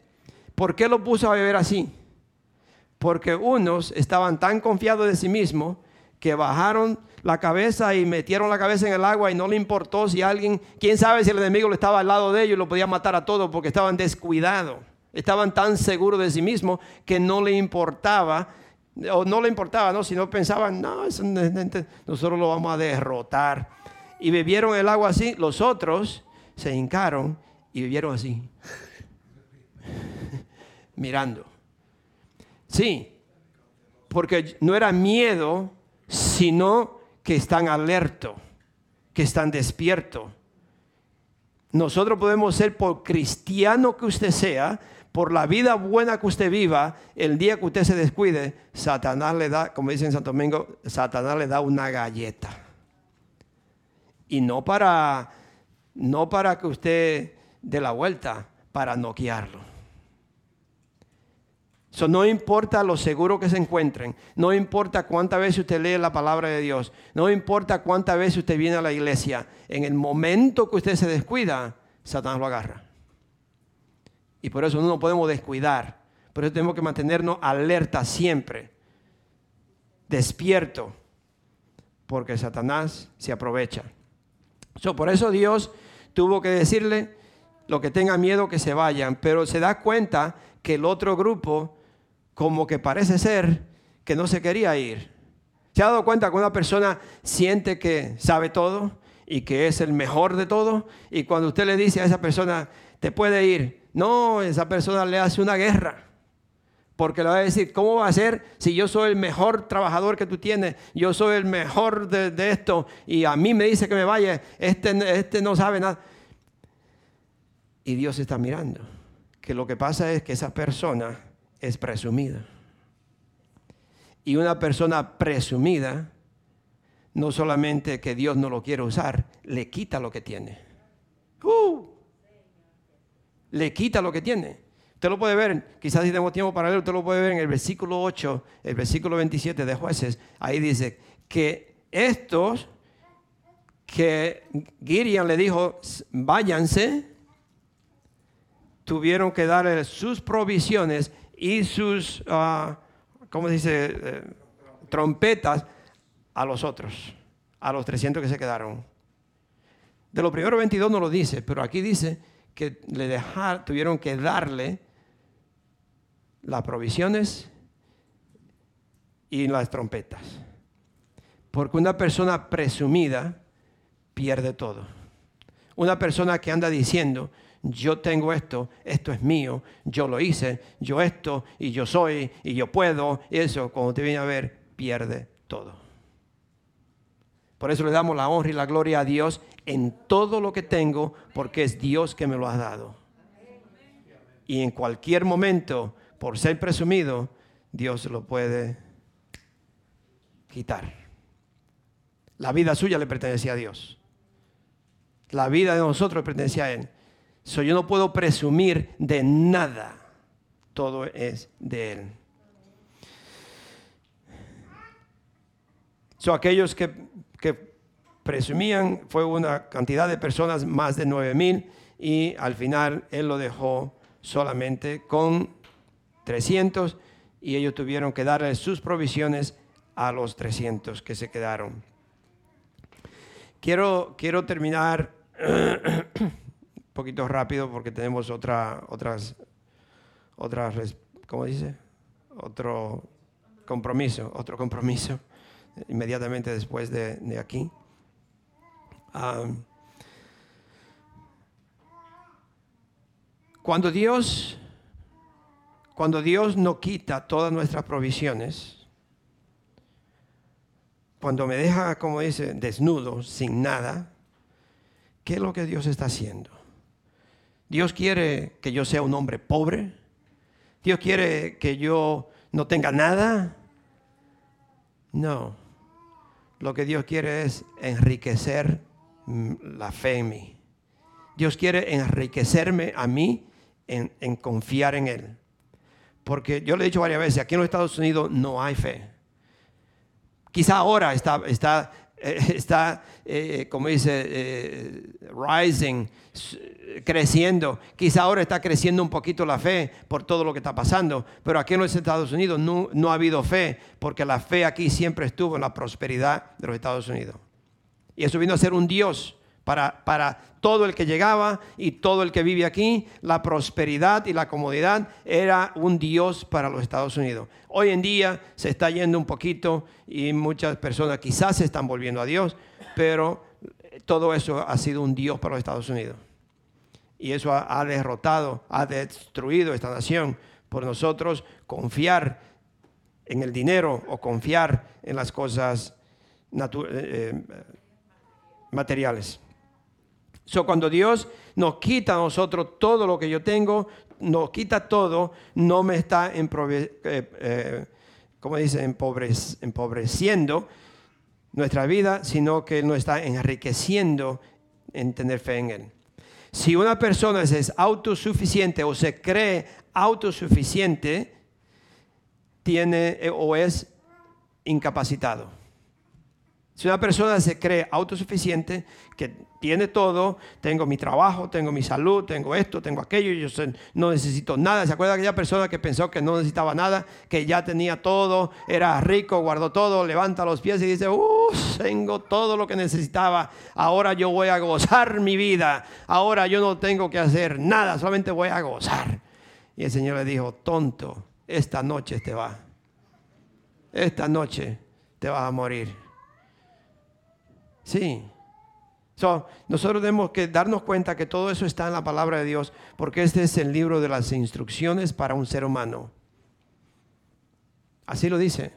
¿por qué lo puso a beber así? Porque unos estaban tan confiados de sí mismos que bajaron la cabeza y metieron la cabeza en el agua y no le importó si alguien, quién sabe si el enemigo le estaba al lado de ellos y lo podía matar a todos porque estaban descuidados. Estaban tan seguros de sí mismos que no le importaba, o no le importaba, no, sino pensaban, no, nosotros lo vamos a derrotar. Y bebieron el agua así, los otros se hincaron y bebieron así, [LAUGHS] mirando. Sí, porque no era miedo, sino que están alertos, que están despiertos. Nosotros podemos ser por cristiano que usted sea, por la vida buena que usted viva, el día que usted se descuide, Satanás le da, como dicen en Santo Domingo, Satanás le da una galleta. Y no para, no para que usted dé la vuelta, para noquearlo. Eso no importa lo seguro que se encuentren, no importa cuántas veces usted lee la palabra de Dios, no importa cuántas veces usted viene a la iglesia, en el momento que usted se descuida, Satanás lo agarra. Y por eso no nos podemos descuidar. Por eso tenemos que mantenernos alerta siempre, despierto, porque Satanás se aprovecha. por eso Dios tuvo que decirle, lo que tenga miedo que se vayan, pero se da cuenta que el otro grupo, como que parece ser que no se quería ir. ¿Se ha dado cuenta que una persona siente que sabe todo y que es el mejor de todo? Y cuando usted le dice a esa persona, te puede ir, no, esa persona le hace una guerra. Porque le va a decir, ¿cómo va a ser si yo soy el mejor trabajador que tú tienes? Yo soy el mejor de, esto y a mí me dice que me vaya. Este, este no sabe nada. Y Dios está mirando. Que lo que pasa es que esa persona es presumida. Y una persona presumida, no solamente que Dios no lo quiere usar, le quita lo que tiene. ¡Uh! le quita lo que tiene. Usted lo puede ver, quizás si tenemos tiempo para leer, usted lo puede ver en el versículo 8, el versículo 27 de jueces. Ahí dice que estos que Gideon le dijo, váyanse, tuvieron que darle sus provisiones y sus, uh, ¿cómo dice? Eh, trompetas a los otros, a los 300 que se quedaron. De los primeros 22 no lo dice, pero aquí dice que le dejar, tuvieron que darle las provisiones y las trompetas. Porque una persona presumida pierde todo. Una persona que anda diciendo, yo tengo esto, esto es mío, yo lo hice, yo esto, y yo soy, y yo puedo, eso, cuando te viene a ver, pierde todo. Por eso le damos la honra y la gloria a Dios en todo lo que tengo, porque es Dios que me lo ha dado. Y en cualquier momento, por ser presumido, Dios lo puede quitar. La vida suya le pertenecía a Dios. La vida de nosotros le pertenecía a Él. So, yo no puedo presumir de nada. Todo es de Él. So, aquellos que que presumían fue una cantidad de personas, más de 9 mil, y al final él lo dejó solamente con 300 y ellos tuvieron que darle sus provisiones a los 300 que se quedaron. Quiero, quiero terminar [COUGHS] un poquito rápido porque tenemos otra, otras, otras, ¿cómo dice? Otro compromiso, otro compromiso inmediatamente después de, aquí. cuando Dios, cuando Dios no quita todas nuestras provisiones, cuando me deja, como dice, desnudo, sin nada, ¿qué es lo que Dios está haciendo? Dios quiere que yo sea un hombre pobre. Dios quiere que yo no tenga nada. No. Lo que Dios quiere es enriquecer mm, la fe en mí. Dios quiere enriquecerme a mí en, confiar en Él. Porque yo le he dicho varias veces, aquí en los Estados Unidos no hay fe. Quizá ahora está, está está, eh, como dice, eh, rising, creciendo. Quizá ahora está creciendo un poquito la fe por todo lo que está pasando, pero aquí en los Estados Unidos no ha habido fe, porque la fe aquí siempre estuvo en la prosperidad de los Estados Unidos. Y eso vino a ser un Dios para, para todo el que llegaba y todo el que vive aquí, la prosperidad y la comodidad era un Dios para los Estados Unidos. Hoy en día se está yendo un poquito y muchas personas quizás se están volviendo a Dios, pero todo eso ha sido un Dios para los Estados Unidos. Y eso ha, derrotado, ha destruido esta nación por nosotros confiar en el dinero o confiar en las cosas eh, eh, materiales. So, cuando Dios nos quita a nosotros todo lo que yo tengo, nos quita todo, no me está eh, eh, ¿cómo dice? Empobrec- empobreciendo nuestra vida, sino que nos está enriqueciendo en tener fe en Él. Si una persona es autosuficiente o se cree autosuficiente, tiene eh, o es incapacitado. Si una persona se cree autosuficiente, que tiene todo, tengo mi trabajo, tengo mi salud, tengo esto, tengo aquello, yo no necesito nada. ¿Se acuerda aquella persona que pensó que no necesitaba nada, que ya tenía todo, era rico, guardó todo, levanta los pies y dice, "Uh, tengo todo lo que necesitaba, ahora yo voy a gozar mi vida, ahora yo no tengo que hacer nada, solamente voy a gozar. Y el Señor le dijo, tonto, esta noche te va, esta noche te vas a morir. Sí. So, nosotros tenemos que darnos cuenta que todo eso está en la palabra de Dios, porque este es el libro de las instrucciones para un ser humano. Así lo dice.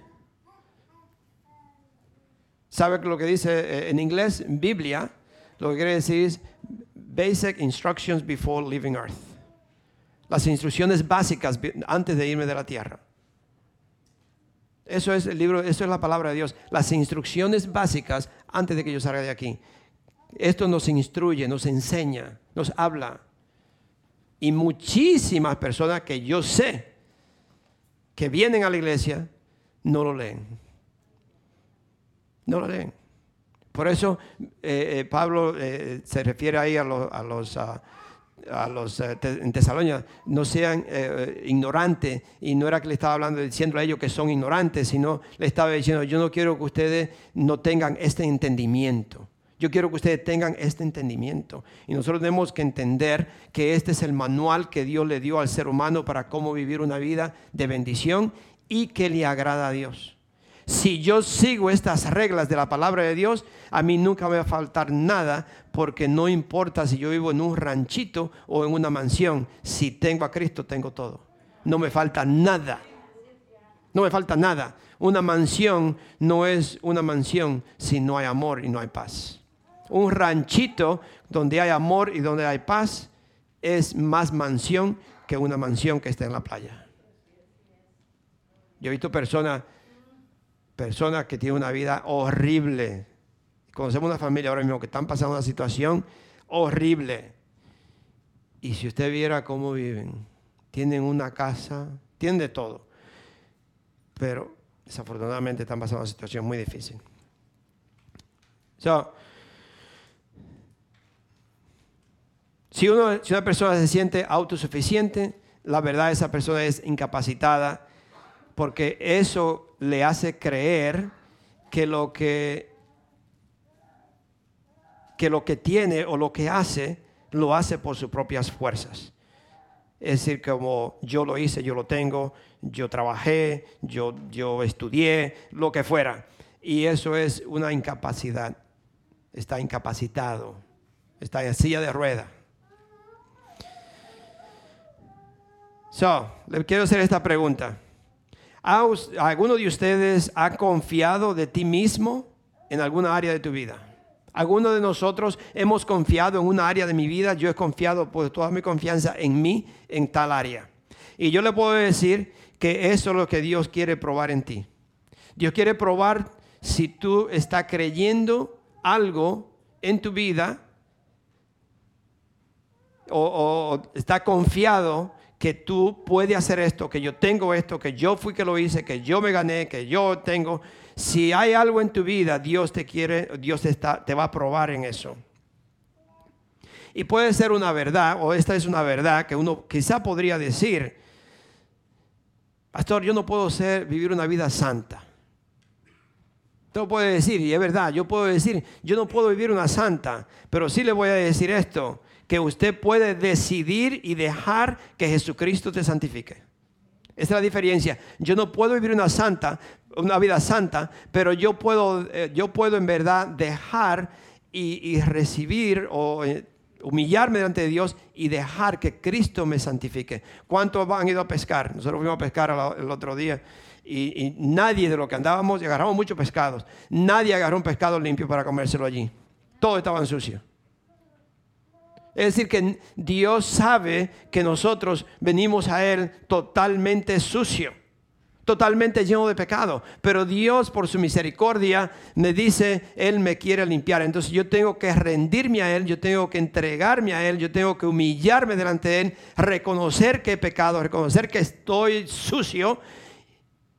¿Sabe lo que dice eh, en inglés? Biblia, lo que quiere decir es Basic Instructions Before Leaving Earth. Las instrucciones básicas antes de irme de la tierra. Eso es el libro, eso es la palabra de Dios. Las instrucciones básicas antes de que yo salga de aquí. Esto nos instruye, nos enseña, nos habla. Y muchísimas personas que yo sé que vienen a la iglesia no lo leen. No lo leen. Por eso eh, eh, Pablo eh, se refiere ahí a, los- a los, ah, en Tesalónica, no sean ignorantes, y no era que le estaba hablando, diciendo a ellos que son ignorantes, sino le estaba diciendo, yo no quiero que ustedes no tengan este entendimiento. Yo quiero que ustedes tengan este entendimiento. Y nosotros tenemos que entender que este es el manual que Dios le dio al ser humano para cómo vivir una vida de bendición y que le agrada a Dios. Si yo sigo estas reglas de la palabra de Dios, a mí nunca me va a faltar nada, porque no importa si yo vivo en un ranchito o en una mansión, si tengo a Cristo, tengo todo. No me falta nada. No me falta nada. Una mansión no es una mansión si no hay amor y no hay paz. Un ranchito donde hay amor y donde hay paz es más mansión que una mansión que está en la playa. Yo he visto personas personas que tienen una vida horrible. Conocemos una familia ahora mismo que están pasando una situación horrible. Y si usted viera cómo viven, tienen una casa, tienen de todo. Pero desafortunadamente están pasando una situación muy difícil. So, si, una persona se siente autosuficiente, la verdad esa persona es incapacitada porque eso le hace creer que lo que, que lo que tiene o lo que hace, lo hace por sus propias fuerzas. Es decir, como yo lo hice, yo lo tengo, yo trabajé, yo, yo estudié, lo que fuera. Y eso es una incapacidad. Está incapacitado, está en silla de rueda. So, le quiero hacer esta pregunta. ¿Ha us- ¿Alguno de ustedes ha confiado de ti mismo en alguna área de tu vida? ¿Alguno de nosotros hemos confiado en una área de mi vida? Yo he confiado por toda mi confianza en mí, en tal área. Y yo le puedo decir que eso es lo que Dios quiere probar en ti. Dios quiere probar si tú estás creyendo algo en tu vida o, o- o está confiado que tú puedes hacer esto, que yo tengo esto, que yo fui que lo hice, que yo me gané, que yo tengo. Si hay algo en tu vida, Dios te quiere, Dios te, está, te va a probar en eso. Y puede ser una verdad, o esta es una verdad que uno quizá podría decir, pastor, yo no puedo ser, vivir una vida santa. Usted lo puede decir, y es verdad, yo puedo decir, yo no puedo vivir una santa, pero sí le voy a decir esto, que usted puede decidir y dejar que Jesucristo te santifique. Esa es la diferencia. Yo no puedo vivir una santa, una vida santa, pero yo puedo, eh, yo puedo en verdad dejar y, recibir o eh, humillarme delante de Dios y dejar que Cristo me santifique. ¿Cuántos han ido a pescar? Nosotros fuimos a pescar el otro día y, nadie de lo que andábamos, y agarramos muchos pescados, nadie agarró un pescado limpio para comérselo allí. Todo estaba sucio. Es decir, que Dios sabe que nosotros venimos a Él totalmente sucio, totalmente lleno de pecado. Pero Dios, por su misericordia, me dice, Él me quiere limpiar. Entonces yo tengo que rendirme a Él, yo tengo que entregarme a Él, yo tengo que humillarme delante de Él, reconocer que he pecado, reconocer que estoy sucio.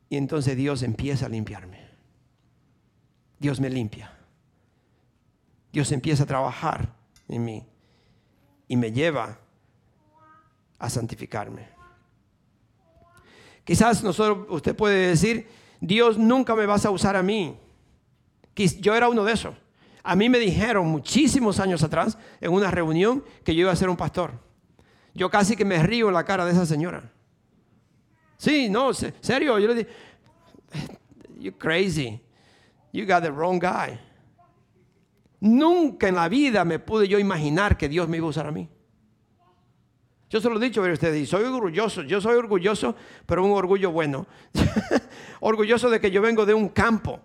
Y entonces Dios empieza a limpiarme. Dios me limpia. Dios empieza a trabajar en mí y me lleva a santificarme. Quizás nosotros, usted puede decir, Dios nunca me vas a usar a mí. Yo era uno de esos. A mí me dijeron muchísimos años atrás, en una reunión, que yo iba a ser un pastor. Yo casi que me río en la cara de esa señora. Sí, no, serio. Yo le dije, you're crazy. You got the wrong guy. Nunca en la vida me pude yo imaginar que Dios me iba a usar a mí. Yo se lo he dicho a ustedes soy orgulloso, yo soy orgulloso, pero un orgullo bueno. [LAUGHS] orgulloso de que yo vengo de un campo.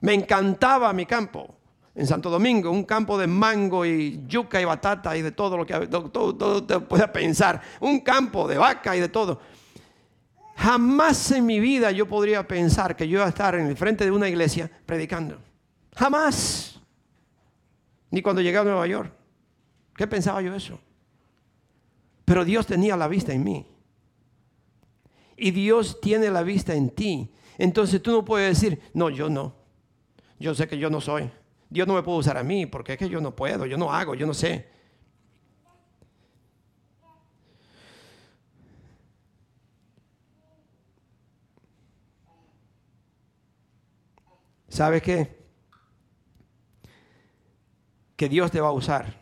Me encantaba mi campo en Santo Domingo, un campo de mango y yuca y batata y de todo lo que todo, todo te pueda pensar. Un campo de vaca y de todo. Jamás en mi vida yo podría pensar que yo iba a estar en el frente de una iglesia predicando. Jamás. Ni cuando llegué a Nueva York. ¿Qué pensaba yo eso? Pero Dios tenía la vista en mí. Y Dios tiene la vista en ti. Entonces tú no puedes decir, no, yo no. Yo sé que yo no soy. Dios no me puede usar a mí porque es que yo no puedo, yo no hago, yo no sé. ¿Sabes qué? Que Dios te va a usar.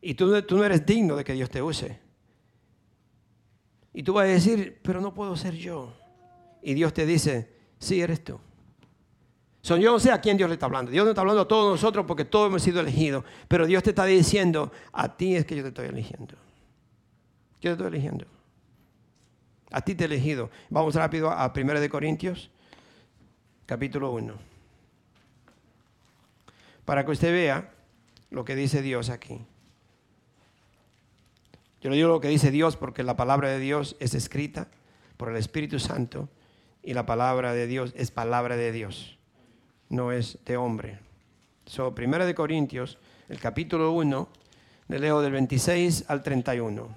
Y tú, tú no eres digno de que Dios te use. Y tú vas a decir, pero no puedo ser yo. Y Dios te dice, sí, eres tú. Son yo no sé a quién Dios le está hablando. Dios no está hablando a todos nosotros porque todos hemos sido elegidos. Pero Dios te está diciendo, a ti es que yo te estoy eligiendo. Yo te estoy eligiendo. A ti te he elegido. Vamos rápido a 1 de Corintios, capítulo 1 para que usted vea lo que dice Dios aquí. Yo le digo lo que dice Dios porque la palabra de Dios es escrita por el Espíritu Santo y la palabra de Dios es palabra de Dios, no es de hombre. So, primera de Corintios, el capítulo 1, le leo del 26 al 31.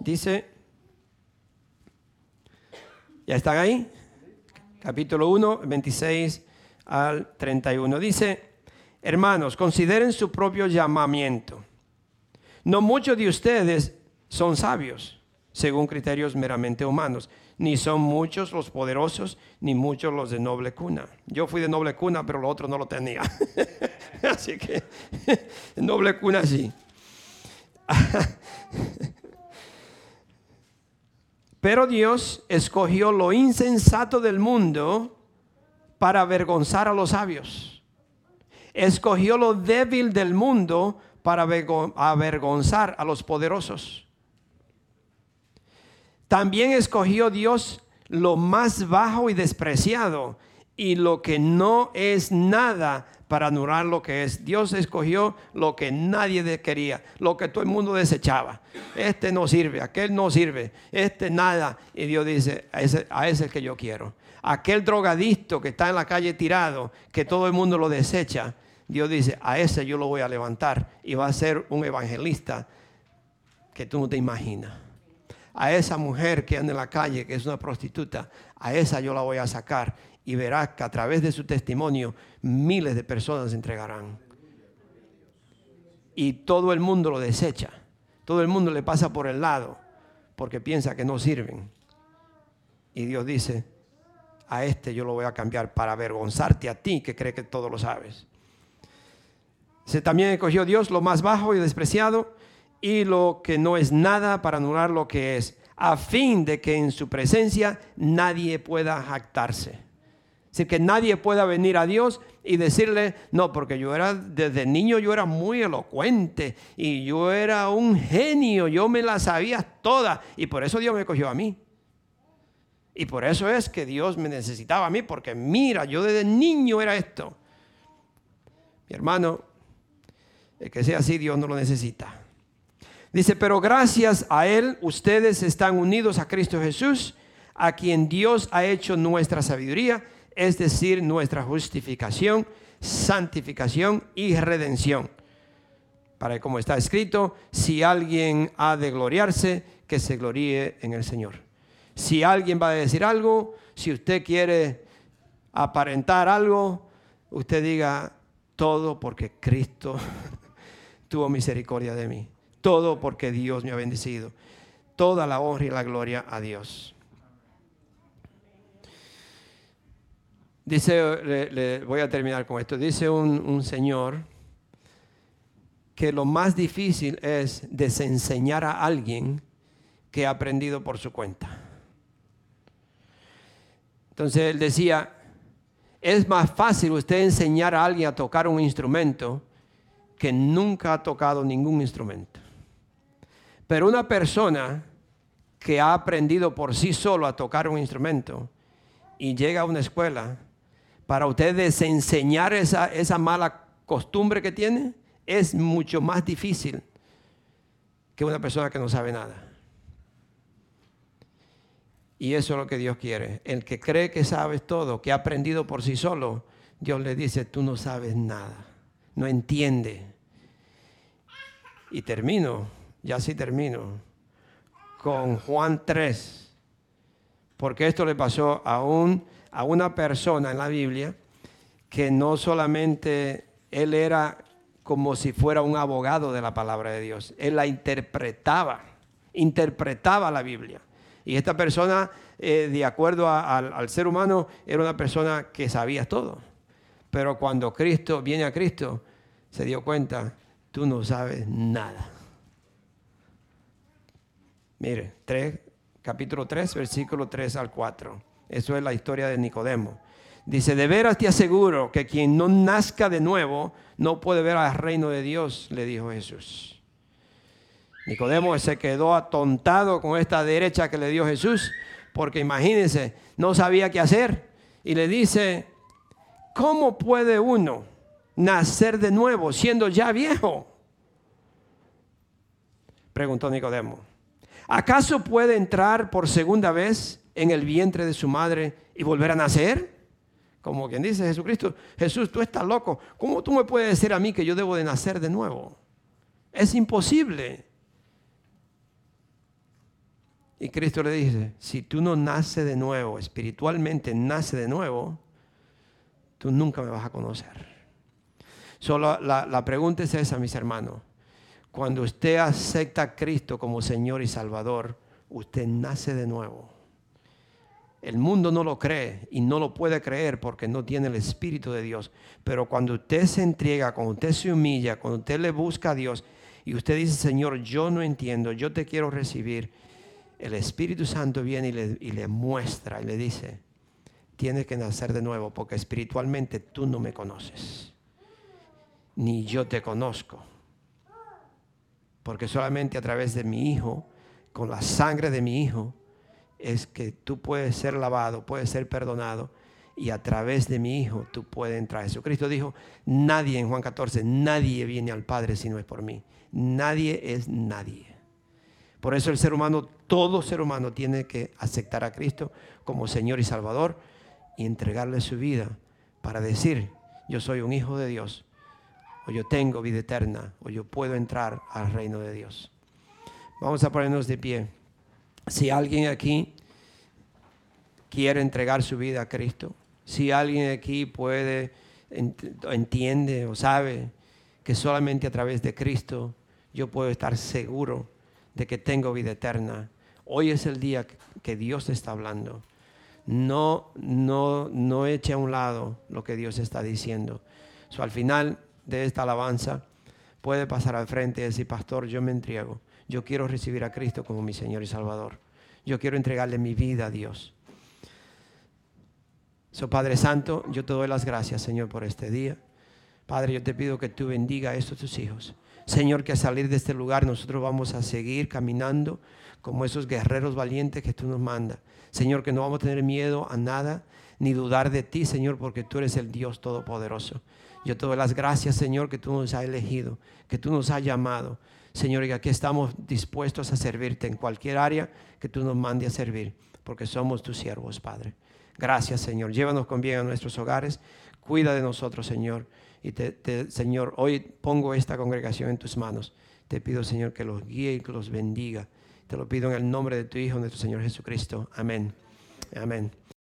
Dice, ¿ya están ahí? Capítulo 1, 26 al 31. Dice, Hermanos, consideren su propio llamamiento. No muchos de ustedes son sabios, según criterios meramente humanos. Ni son muchos los poderosos, ni muchos los de noble cuna. Yo fui de noble cuna, pero lo otro no lo tenía. [LAUGHS] Así que, [LAUGHS] noble cuna sí. [LAUGHS] pero Dios escogió lo insensato del mundo para avergonzar a los sabios escogió lo débil del mundo para avergonzar a los poderosos. También escogió Dios lo más bajo y despreciado y lo que no es nada para anular lo que es. Dios escogió lo que nadie quería, lo que todo el mundo desechaba. Este no sirve, aquel no sirve, este nada. Y Dios dice, a ese, a ese es el que yo quiero. Aquel drogadicto que está en la calle tirado, que todo el mundo lo desecha, Dios dice, a ese yo lo voy a levantar y va a ser un evangelista que tú no te imaginas. A esa mujer que anda en la calle, que es una prostituta, a esa yo la voy a sacar y verás que a través de su testimonio miles de personas se entregarán. Y todo el mundo lo desecha. Todo el mundo le pasa por el lado porque piensa que no sirven. Y Dios dice, a este yo lo voy a cambiar para avergonzarte a ti que cree que todo lo sabes. Se también escogió Dios lo más bajo y despreciado y lo que no es nada para anular lo que es, a fin de que en su presencia nadie pueda jactarse. Así que nadie pueda venir a Dios y decirle, no, porque yo era, desde niño yo era muy elocuente y yo era un genio, yo me la sabía toda y por eso Dios me cogió a mí. Y por eso es que Dios me necesitaba a mí, porque mira, yo desde niño era esto. Mi hermano, el que sea así, Dios no lo necesita. Dice, pero gracias a Él ustedes están unidos a Cristo Jesús, a quien Dios ha hecho nuestra sabiduría es decir, nuestra justificación, santificación y redención. Para como está escrito, si alguien ha de gloriarse, que se gloríe en el Señor. Si alguien va a decir algo, si usted quiere aparentar algo, usted diga todo porque Cristo tuvo misericordia de mí. Todo porque Dios me ha bendecido. Toda la honra y la gloria a Dios. Dice, le, voy a terminar con esto, dice un, señor que lo más difícil es desenseñar a alguien que ha aprendido por su cuenta. Entonces él decía, es más fácil usted enseñar a alguien a tocar un instrumento que nunca ha tocado ningún instrumento. Pero una persona que ha aprendido por sí solo a tocar un instrumento y llega a una escuela, para ustedes enseñar esa, esa mala costumbre que tiene, es mucho más difícil que una persona que no sabe nada. Y eso es lo que Dios quiere. El que cree que sabes todo, que ha aprendido por sí solo, Dios le dice, tú no sabes nada, no entiende. Y termino, ya sí termino, con Juan 3, porque esto le pasó a un a una persona en la Biblia que no solamente él era como si fuera un abogado de la palabra de Dios, él la interpretaba, interpretaba la Biblia. Y esta persona, eh, de acuerdo al ser humano, era una persona que sabía todo. Pero cuando Cristo viene a Cristo, se dio cuenta, tú no sabes nada. Mire, 3, capítulo 3, versículo 3 al 4. Eso es la historia de Nicodemo. Dice, de veras te aseguro que quien no nazca de nuevo no puede ver al reino de Dios, le dijo Jesús. Nicodemo se quedó atontado con esta derecha que le dio Jesús, porque imagínense, no sabía qué hacer. Y le dice, ¿cómo puede uno nacer de nuevo siendo ya viejo? Preguntó Nicodemo. ¿Acaso puede entrar por segunda vez en el vientre de su madre y volver a nacer? Como quien dice Jesucristo, Jesús, tú estás loco. ¿Cómo tú me puedes decir a mí que yo debo de nacer de nuevo? Es imposible. Y Cristo le dice, si tú no naces de nuevo, espiritualmente nace de nuevo, tú nunca me vas a conocer. Solo la, la pregunta es esa, mis hermanos. Cuando usted acepta a Cristo como Señor y Salvador, usted nace de nuevo. El mundo no lo cree y no lo puede creer porque no tiene el Espíritu de Dios. Pero cuando usted se entrega, cuando usted se humilla, cuando usted le busca a Dios y usted dice, Señor, yo no entiendo, yo te quiero recibir, el Espíritu Santo viene y le, muestra y le dice, tienes que nacer de nuevo porque espiritualmente tú no me conoces, ni yo te conozco. Porque solamente a través de mi Hijo, con la sangre de mi Hijo, es que tú puedes ser lavado, puedes ser perdonado y a través de mi Hijo tú puedes entrar. Jesucristo dijo, nadie en Juan 14, nadie viene al Padre si no es por mí. Nadie es nadie. Por eso el ser humano, todo ser humano tiene que aceptar a Cristo como Señor y Salvador y entregarle su vida para decir, yo soy un hijo de Dios, o yo tengo vida eterna, o yo puedo entrar al reino de Dios. Vamos a ponernos de pie. Si alguien aquí quiere entregar su vida a Cristo, si alguien aquí puede, entiende o sabe que solamente a través de Cristo yo puedo estar seguro de que tengo vida eterna, hoy es el día que Dios está hablando. No, no, no eche a un lado lo que Dios está diciendo. al final de esta alabanza puede pasar al frente y decir, pastor, yo me entrego yo quiero recibir a Cristo como mi Señor y Salvador. Yo quiero entregarle mi vida a Dios. So, Padre Santo, yo te doy las gracias, Señor, por este día. Padre, yo te pido que tú bendiga a estos tus hijos. Señor, que al salir de este lugar nosotros vamos a seguir caminando como esos guerreros valientes que tú nos mandas. Señor, que no vamos a tener miedo a nada, ni dudar de ti, Señor, porque tú eres el Dios Todopoderoso. Yo te doy las gracias, Señor, que tú nos has elegido, que tú nos has llamado. Señor, y aquí estamos dispuestos a servirte en cualquier área que tú nos mandes a servir, porque somos tus siervos, Padre. Gracias, Señor. Llévanos con bien a nuestros hogares. Cuida de nosotros, Señor. Y Señor, hoy pongo esta congregación en tus manos. Te pido, Señor, que los guíe y que los bendiga. Te lo pido en el nombre de tu Hijo, nuestro Señor Jesucristo. Amén. Amén.